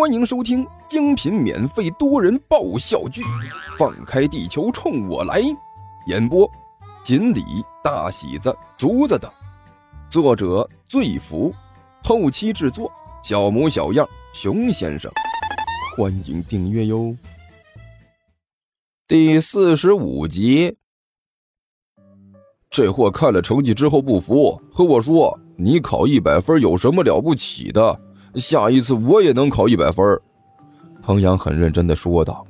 欢迎收听精品免费多人爆笑剧《放开地球冲我来》，演播：锦鲤、大喜子、竹子等，作者：醉福，后期制作：小模小样、熊先生。欢迎订阅哟。第四十五集，这货看了成绩之后不服，和我说：“你考一百分有什么了不起的？”下一次我也能考一百分。彭阳很认真的说道：“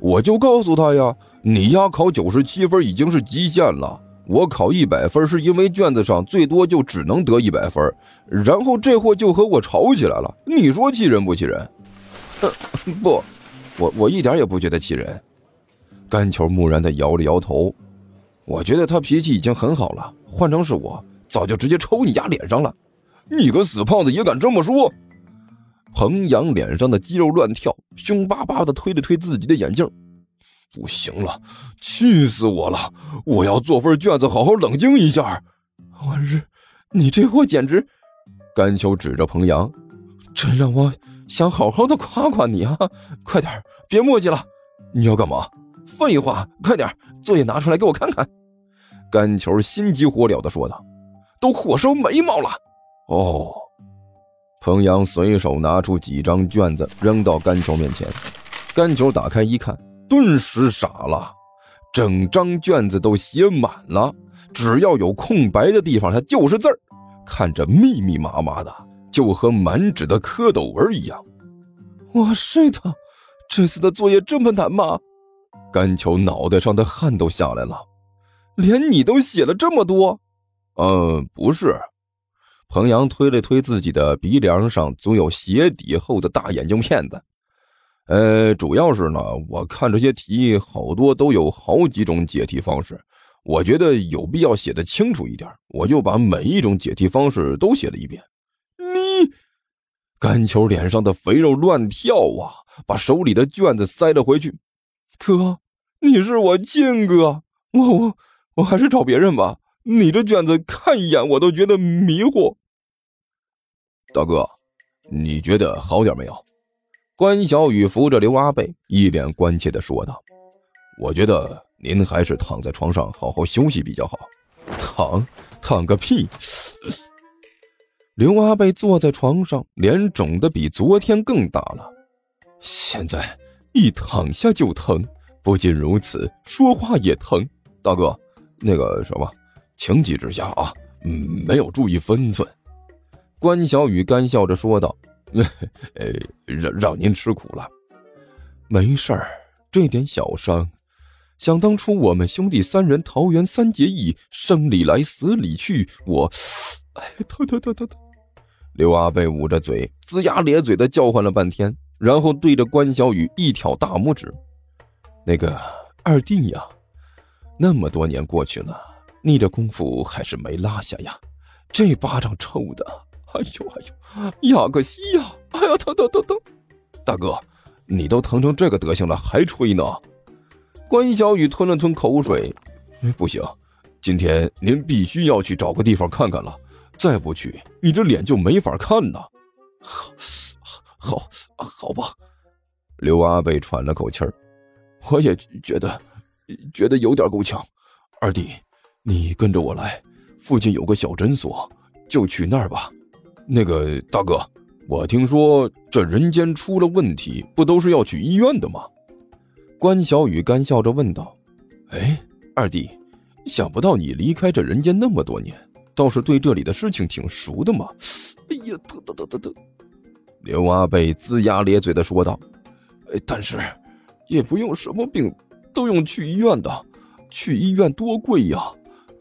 我就告诉他呀，你丫考九十七分已经是极限了。我考一百分是因为卷子上最多就只能得一百分。然后这货就和我吵起来了。你说气人不气人？不，我我一点也不觉得气人。”甘球木然的摇了摇头：“我觉得他脾气已经很好了，换成是我，早就直接抽你丫脸上了。你个死胖子也敢这么说？”彭阳脸上的肌肉乱跳，凶巴巴的推了推自己的眼镜。不行了，气死我了！我要做份卷子，好好冷静一下。我日，你这货简直……甘秋指着彭阳，真让我想好好的夸夸你啊！快点，别墨迹了。你要干嘛？废话，快点，作业拿出来给我看看。甘球心急火燎的说道：“都火烧眉毛了。”哦。彭阳随手拿出几张卷子扔到甘球面前，甘球打开一看，顿时傻了，整张卷子都写满了，只要有空白的地方，它就是字儿，看着密密麻麻的，就和满纸的蝌蚪文一样。哇塞的，这次的作业这么难吗？甘球脑袋上的汗都下来了，连你都写了这么多？嗯，不是。彭阳推了推自己的鼻梁上足有鞋底厚的大眼镜片子，呃，主要是呢，我看这些题好多都有好几种解题方式，我觉得有必要写的清楚一点，我就把每一种解题方式都写了一遍。你，甘球脸上的肥肉乱跳啊，把手里的卷子塞了回去。哥，你是我亲哥，我我我还是找别人吧。你这卷子看一眼我都觉得迷糊。大哥，你觉得好点没有？关小雨扶着刘阿贝，一脸关切的说道：“我觉得您还是躺在床上好好休息比较好。”躺躺个屁！刘阿贝坐在床上，脸肿的比昨天更大了。现在一躺下就疼，不仅如此，说话也疼。大哥，那个什么。情急之下啊，嗯，没有注意分寸。关小雨干笑着说道：“呃，让让您吃苦了。没事儿，这点小伤。想当初我们兄弟三人桃园三结义，生里来死里去，我……哎，疼疼疼疼疼！”刘阿贝捂着嘴，龇牙咧嘴的叫唤了半天，然后对着关小雨一挑大拇指：“那个二弟呀，那么多年过去了。”你这功夫还是没落下呀！这巴掌抽的，哎呦哎呦，呀个西呀！哎呀，疼疼疼疼！大哥，你都疼成这个德行了，还吹呢？关小雨吞了吞口水，不行，今天您必须要去找个地方看看了，再不去，你这脸就没法看了。好，好，好吧。刘阿贝喘了口气儿，我也觉得，觉得有点够呛，二弟。你跟着我来，附近有个小诊所，就去那儿吧。那个大哥，我听说这人间出了问题，不都是要去医院的吗？关小雨干笑着问道：“哎，二弟，想不到你离开这人间那么多年，倒是对这里的事情挺熟的嘛。”哎呀，疼疼疼疼疼！刘阿贝龇牙咧嘴的说道：“哎，但是也不用什么病都用去医院的，去医院多贵呀。”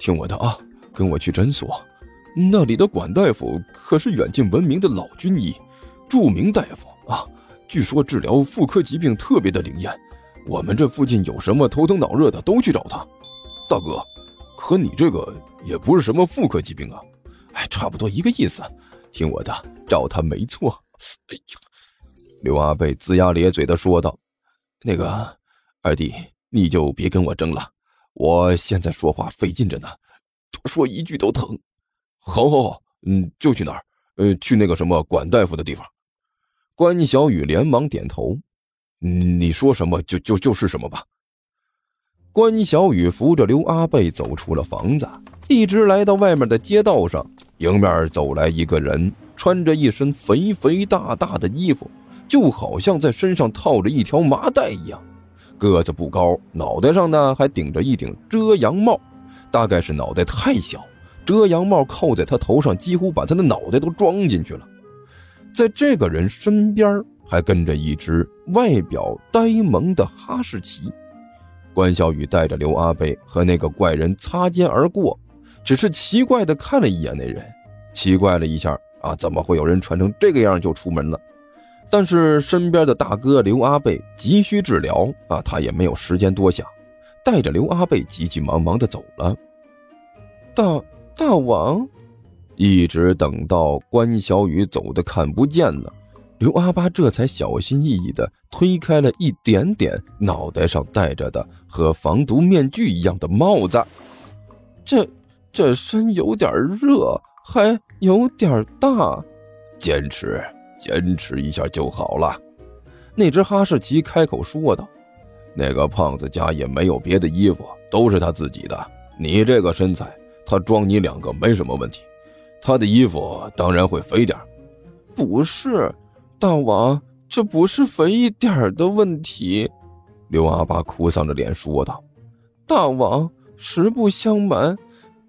听我的啊，跟我去诊所，那里的管大夫可是远近闻名的老军医，著名大夫啊。据说治疗妇科疾病特别的灵验，我们这附近有什么头疼脑热的都去找他。大哥，可你这个也不是什么妇科疾病啊，哎，差不多一个意思。听我的，找他没错。哎呀，刘阿贝龇牙咧嘴的说道：“那个二弟，你就别跟我争了。”我现在说话费劲着呢，多说一句都疼。好，好，好，嗯，就去哪儿？呃，去那个什么管大夫的地方。关小雨连忙点头：“你说什么就就就是什么吧。”关小雨扶着刘阿贝走出了房子，一直来到外面的街道上，迎面走来一个人，穿着一身肥肥大大的衣服，就好像在身上套着一条麻袋一样。个子不高，脑袋上呢还顶着一顶遮阳帽，大概是脑袋太小，遮阳帽扣在他头上，几乎把他的脑袋都装进去了。在这个人身边还跟着一只外表呆萌的哈士奇。关小雨带着刘阿贝和那个怪人擦肩而过，只是奇怪的看了一眼那人，奇怪了一下啊，怎么会有人穿成这个样就出门了？但是身边的大哥刘阿贝急需治疗啊，他也没有时间多想，带着刘阿贝急急忙忙的走了。大大王，一直等到关小雨走的看不见了。刘阿八这才小心翼翼地推开了一点点脑袋上戴着的和防毒面具一样的帽子，这这身有点热，还有点大，坚持坚持一下就好了。那只哈士奇开口说道：“那个胖子家也没有别的衣服，都是他自己的。你这个身材，他装你两个没什么问题。他的衣服当然会肥点不是。”大王，这不是肥一点的问题。”刘阿八哭丧着脸说道。“大王，实不相瞒，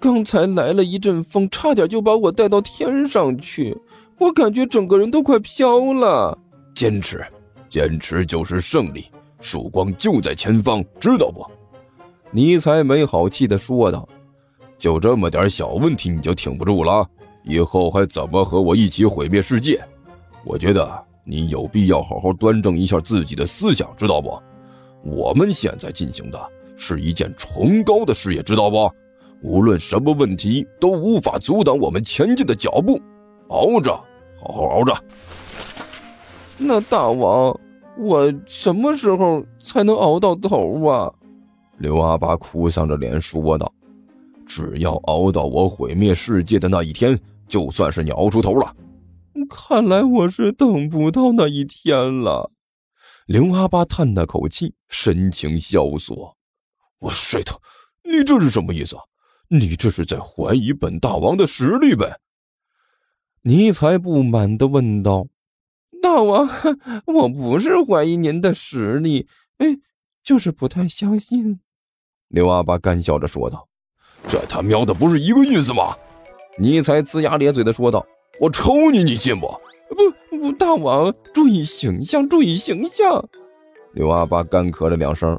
刚才来了一阵风，差点就把我带到天上去，我感觉整个人都快飘了。坚持，坚持就是胜利，曙光就在前方，知道不？”尼才没好气的说道。“就这么点小问题你就挺不住了？以后还怎么和我一起毁灭世界？”我觉得你有必要好好端正一下自己的思想，知道不？我们现在进行的是一件崇高的事业，知道不？无论什么问题都无法阻挡我们前进的脚步。熬着，好好熬着。那大王，我什么时候才能熬到头啊？刘阿八哭丧着脸说道：“只要熬到我毁灭世界的那一天，就算是你熬出头了。”看来我是等不到那一天了。刘阿八叹了口气，神情萧索。我睡他，你这是什么意思啊？你这是在怀疑本大王的实力呗？尼才不满的问道。大王，我不是怀疑您的实力，哎，就是不太相信。刘阿八干笑着说道。这他喵的不是一个意思吗？尼才龇牙咧嘴的说道。我抽你，你信不？不不，大王注意形象，注意形象。刘阿八干咳了两声，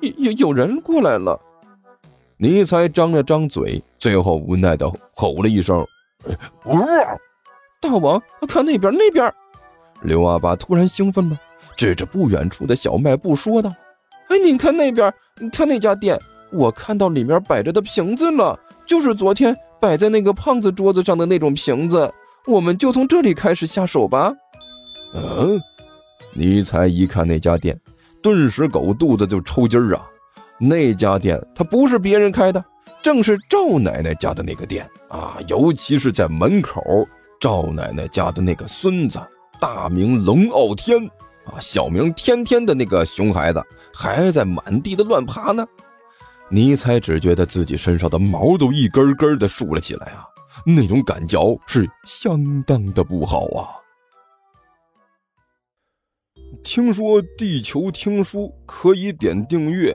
有有有人过来了。尼才张了张嘴，最后无奈的吼了一声：“呜！”大王，看那边，那边！刘阿巴突然兴奋了，指着不远处的小卖部说道：“哎，你看那边，你看那家店，我看到里面摆着的瓶子了，就是昨天。”摆在那个胖子桌子上的那种瓶子，我们就从这里开始下手吧。嗯，尼才一看那家店，顿时狗肚子就抽筋儿啊！那家店他不是别人开的，正是赵奶奶家的那个店啊！尤其是在门口，赵奶奶家的那个孙子，大名龙傲天啊，小名天天的那个熊孩子，还在满地的乱爬呢。尼才只觉得自己身上的毛都一根根的竖了起来啊，那种感觉是相当的不好啊。听说地球听书可以点订阅，